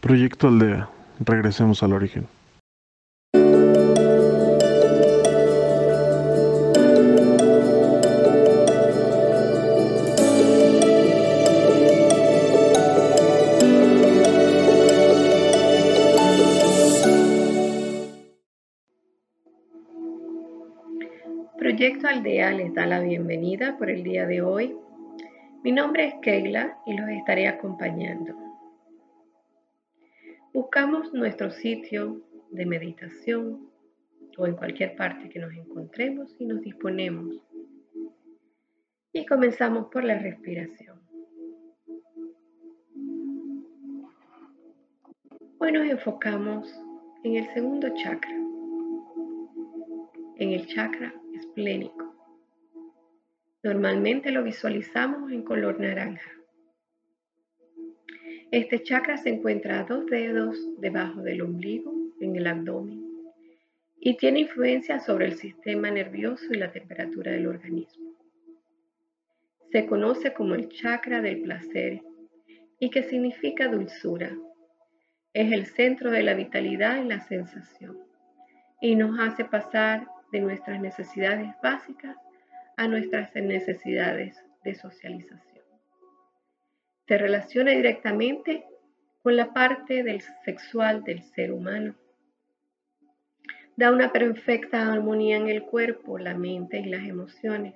Proyecto Aldea. Regresemos al origen. Proyecto Aldea les da la bienvenida por el día de hoy. Mi nombre es Keila y los estaré acompañando. Buscamos nuestro sitio de meditación o en cualquier parte que nos encontremos y nos disponemos. Y comenzamos por la respiración. Hoy nos enfocamos en el segundo chakra, en el chakra esplénico. Normalmente lo visualizamos en color naranja. Este chakra se encuentra a dos dedos debajo del ombligo, en el abdomen, y tiene influencia sobre el sistema nervioso y la temperatura del organismo. Se conoce como el chakra del placer y que significa dulzura. Es el centro de la vitalidad y la sensación y nos hace pasar de nuestras necesidades básicas a nuestras necesidades de socialización se relaciona directamente con la parte del sexual del ser humano. Da una perfecta armonía en el cuerpo, la mente y las emociones.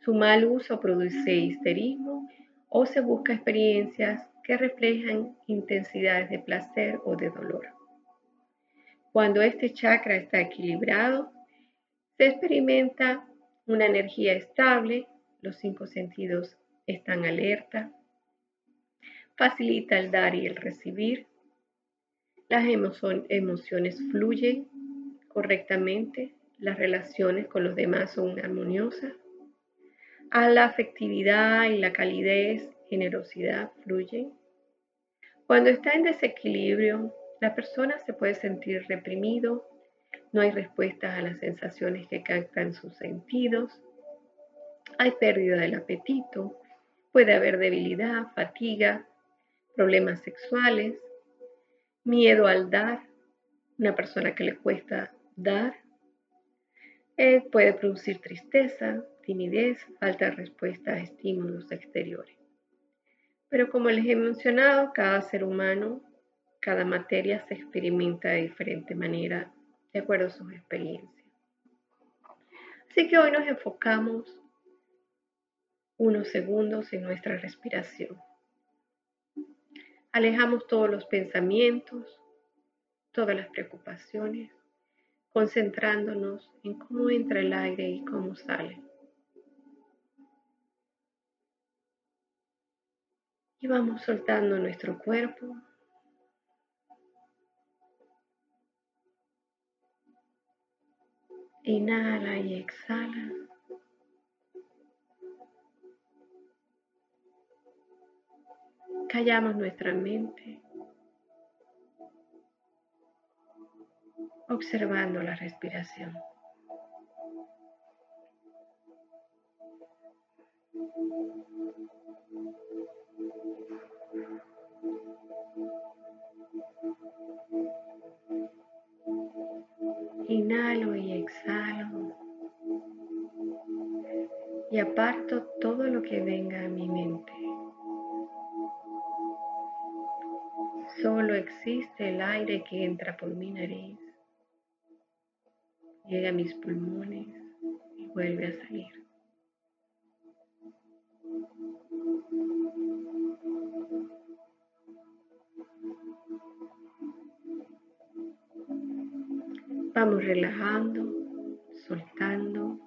Su mal uso produce histerismo o se busca experiencias que reflejan intensidades de placer o de dolor. Cuando este chakra está equilibrado, se experimenta una energía estable, los cinco sentidos están alerta, facilita el dar y el recibir. Las emociones fluyen correctamente, las relaciones con los demás son armoniosas. A la afectividad y la calidez, generosidad fluyen. Cuando está en desequilibrio, la persona se puede sentir reprimido, no hay respuestas a las sensaciones que captan sus sentidos, hay pérdida del apetito, puede haber debilidad, fatiga, problemas sexuales, miedo al dar, una persona que le cuesta dar, eh, puede producir tristeza, timidez, falta de respuesta a estímulos exteriores. Pero como les he mencionado, cada ser humano, cada materia se experimenta de diferente manera de acuerdo a sus experiencias. Así que hoy nos enfocamos unos segundos en nuestra respiración. Alejamos todos los pensamientos, todas las preocupaciones, concentrándonos en cómo entra el aire y cómo sale. Y vamos soltando nuestro cuerpo. Inhala y exhala. Callamos nuestra mente, observando la respiración. Inhalo y exhalo y aparto todo lo que venga a mi mente. Existe el aire que entra por mi nariz, llega a mis pulmones y vuelve a salir. Vamos relajando, soltando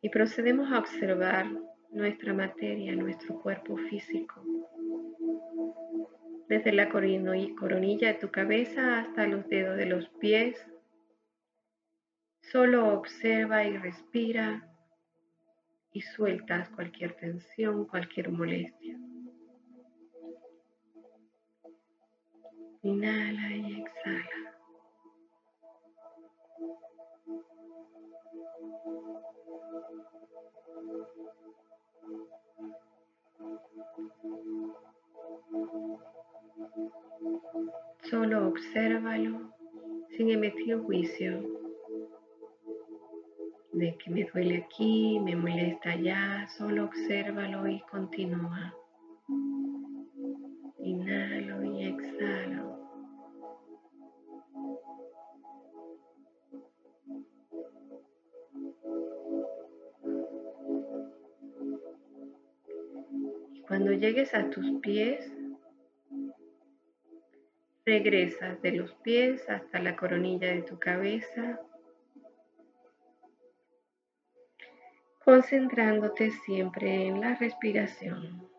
y procedemos a observar nuestra materia, nuestro cuerpo físico desde la coronilla de tu cabeza hasta los dedos de los pies. Solo observa y respira y sueltas cualquier tensión, cualquier molestia. Inhala Solo obsérvalo sin emitir juicio de que me duele aquí, me molesta allá, solo obsérvalo y continúa. Inhalo y exhalo. Y cuando llegues a tus pies, regresas de los pies hasta la coronilla de tu cabeza concentrándote siempre en la respiración.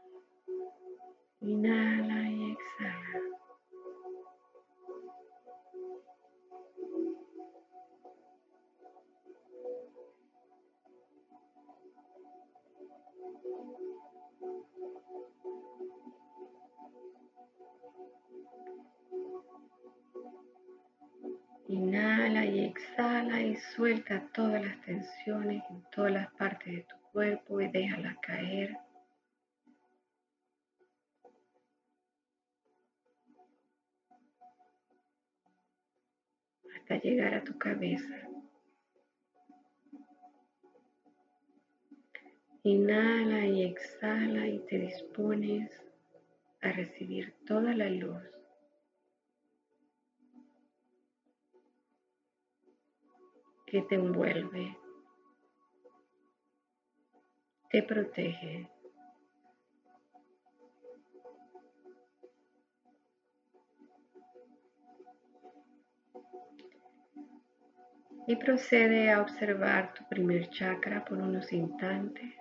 Inhala y exhala y suelta todas las tensiones en todas las partes de tu cuerpo y déjala caer. hasta llegar a tu cabeza. Inhala y exhala y te dispones a recibir toda la luz que te envuelve, te protege. Y procede a observar tu primer chakra por unos instantes,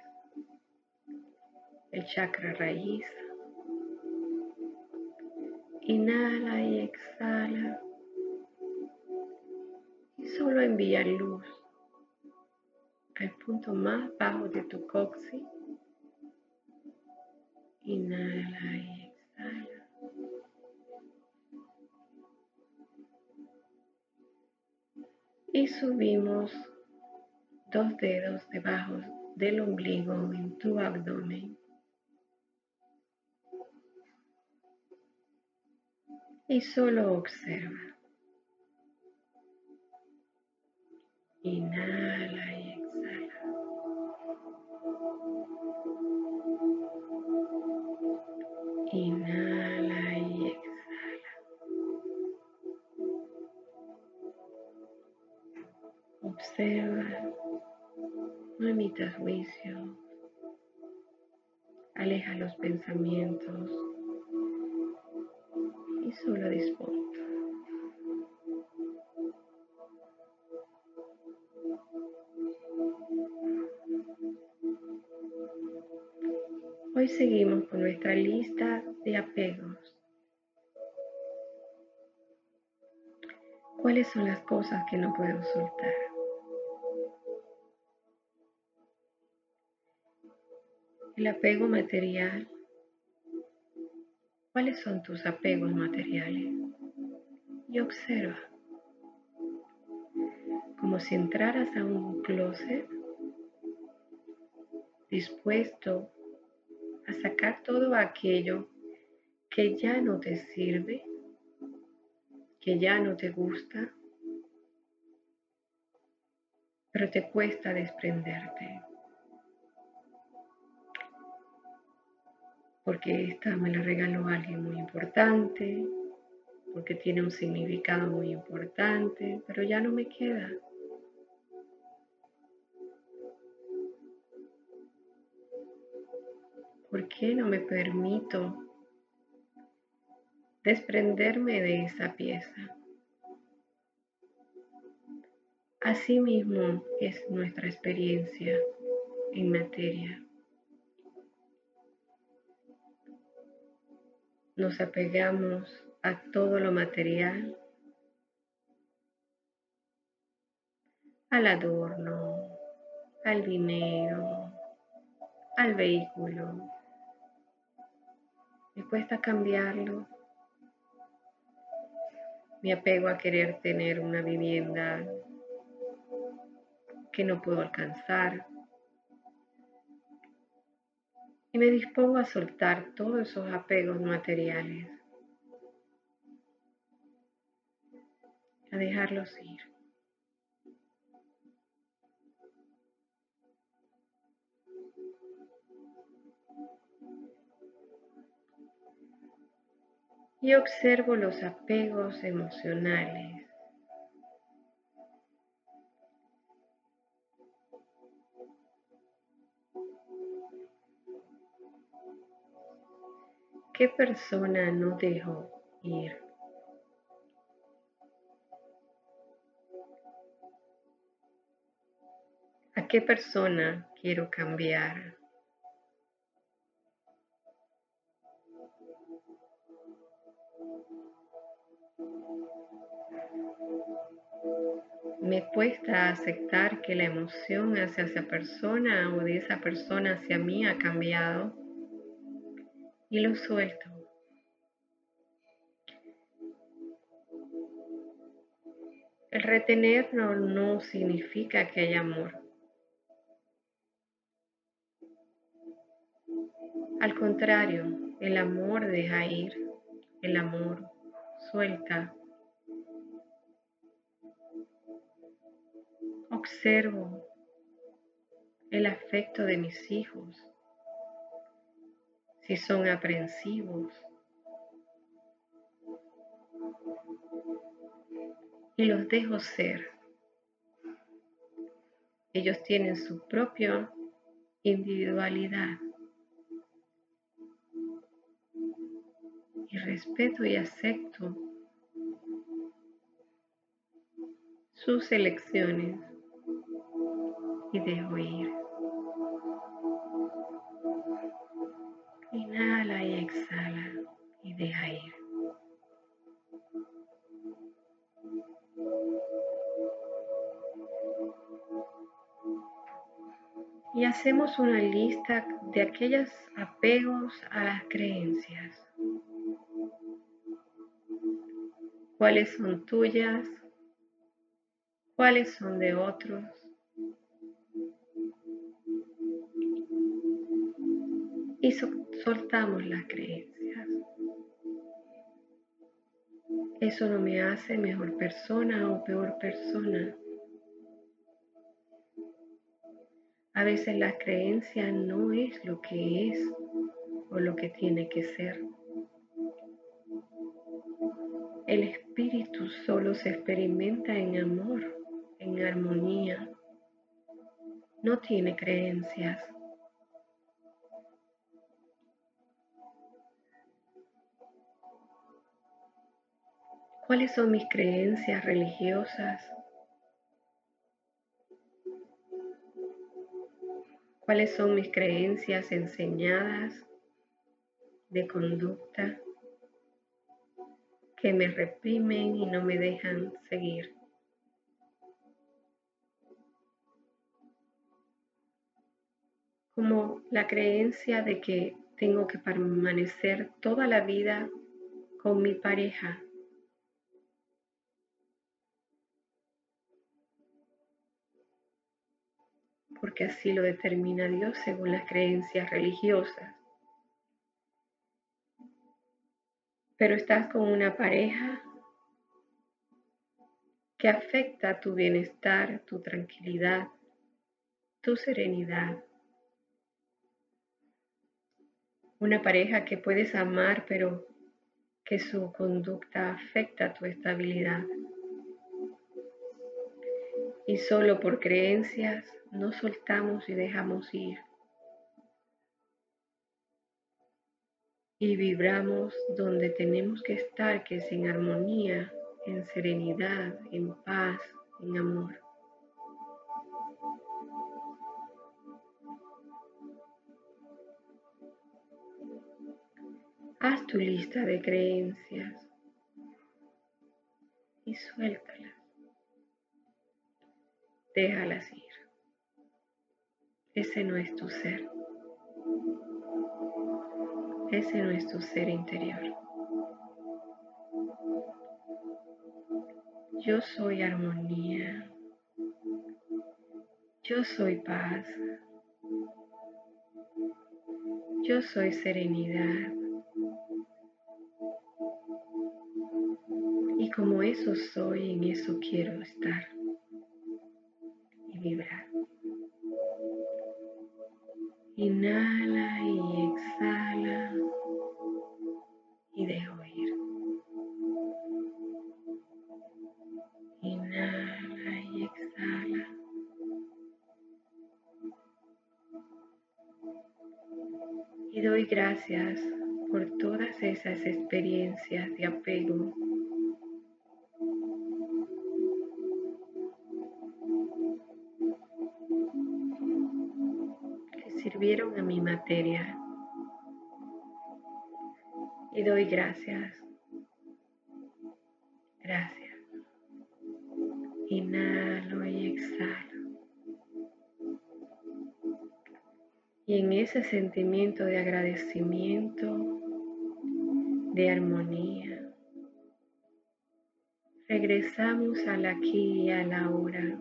el chakra raíz. Inhala y exhala solo envía luz al punto más bajo de tu coxis. Inhala y exhala. Y subimos dos dedos debajo del ombligo en tu abdomen. Y solo observa. Inhala y exhala. Inhala y exhala. Observa, no emitas juicio, aleja los pensamientos y solo disponte. Hoy seguimos con nuestra lista de apegos. ¿Cuáles son las cosas que no puedo soltar? El apego material. ¿Cuáles son tus apegos materiales? Y observa, como si entraras a un closet dispuesto sacar todo aquello que ya no te sirve, que ya no te gusta, pero te cuesta desprenderte. Porque esta me la regaló alguien muy importante, porque tiene un significado muy importante, pero ya no me queda. ¿Por qué no me permito desprenderme de esa pieza? Asimismo es nuestra experiencia en materia. Nos apegamos a todo lo material, al adorno, al dinero, al vehículo, me cuesta cambiarlo. Me apego a querer tener una vivienda que no puedo alcanzar. Y me dispongo a soltar todos esos apegos materiales. a dejarlos ir. Y observo los apegos emocionales. ¿Qué persona no dejo ir? ¿A qué persona quiero cambiar? Me cuesta aceptar que la emoción hacia esa persona o de esa persona hacia mí ha cambiado y lo suelto. El retenerlo no significa que haya amor. Al contrario, el amor deja ir, el amor suelta. Observo el afecto de mis hijos, si son aprensivos. Y los dejo ser. Ellos tienen su propia individualidad. Y respeto y acepto sus elecciones y dejo ir. Inhala y exhala y deja ir. Y hacemos una lista de aquellos apegos a las creencias. Cuáles son tuyas, cuáles son de otros. Y soltamos las creencias. Eso no me hace mejor persona o peor persona. A veces la creencia no es lo que es o lo que tiene que ser. Espíritu solo se experimenta en amor, en armonía. No tiene creencias. ¿Cuáles son mis creencias religiosas? ¿Cuáles son mis creencias enseñadas de conducta? Que me reprimen y no me dejan seguir. Como la creencia de que tengo que permanecer toda la vida con mi pareja. Porque así lo determina Dios según las creencias religiosas. Pero estás con una pareja que afecta tu bienestar, tu tranquilidad, tu serenidad. Una pareja que puedes amar, pero que su conducta afecta tu estabilidad. Y solo por creencias no soltamos y dejamos ir. Y vibramos donde tenemos que estar, que es en armonía, en serenidad, en paz, en amor. Haz tu lista de creencias y suéltalas. Déjalas ir. Ese no es tu ser. Es tu ser interior. Yo soy armonía. Yo soy paz. Yo soy serenidad. Y como eso soy, en eso quiero estar y vibrar. Inhala gracias por todas esas experiencias de apego sirvieron a mi materia. Y doy. Gracias. Ese sentimiento de agradecimiento, de armonía, regresamos al aquí y a la hora.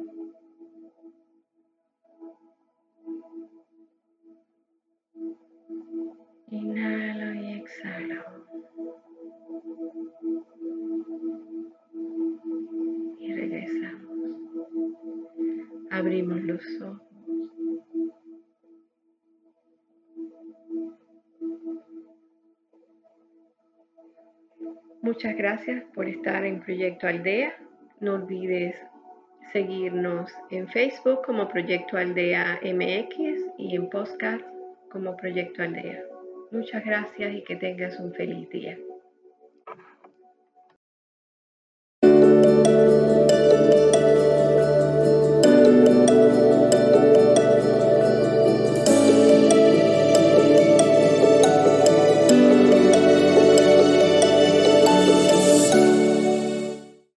Muchas gracias por estar en Proyecto Aldea. No olvides seguirnos en Facebook como Proyecto Aldea MX y en podcast como Proyecto Aldea. Muchas gracias y que tengas un feliz día.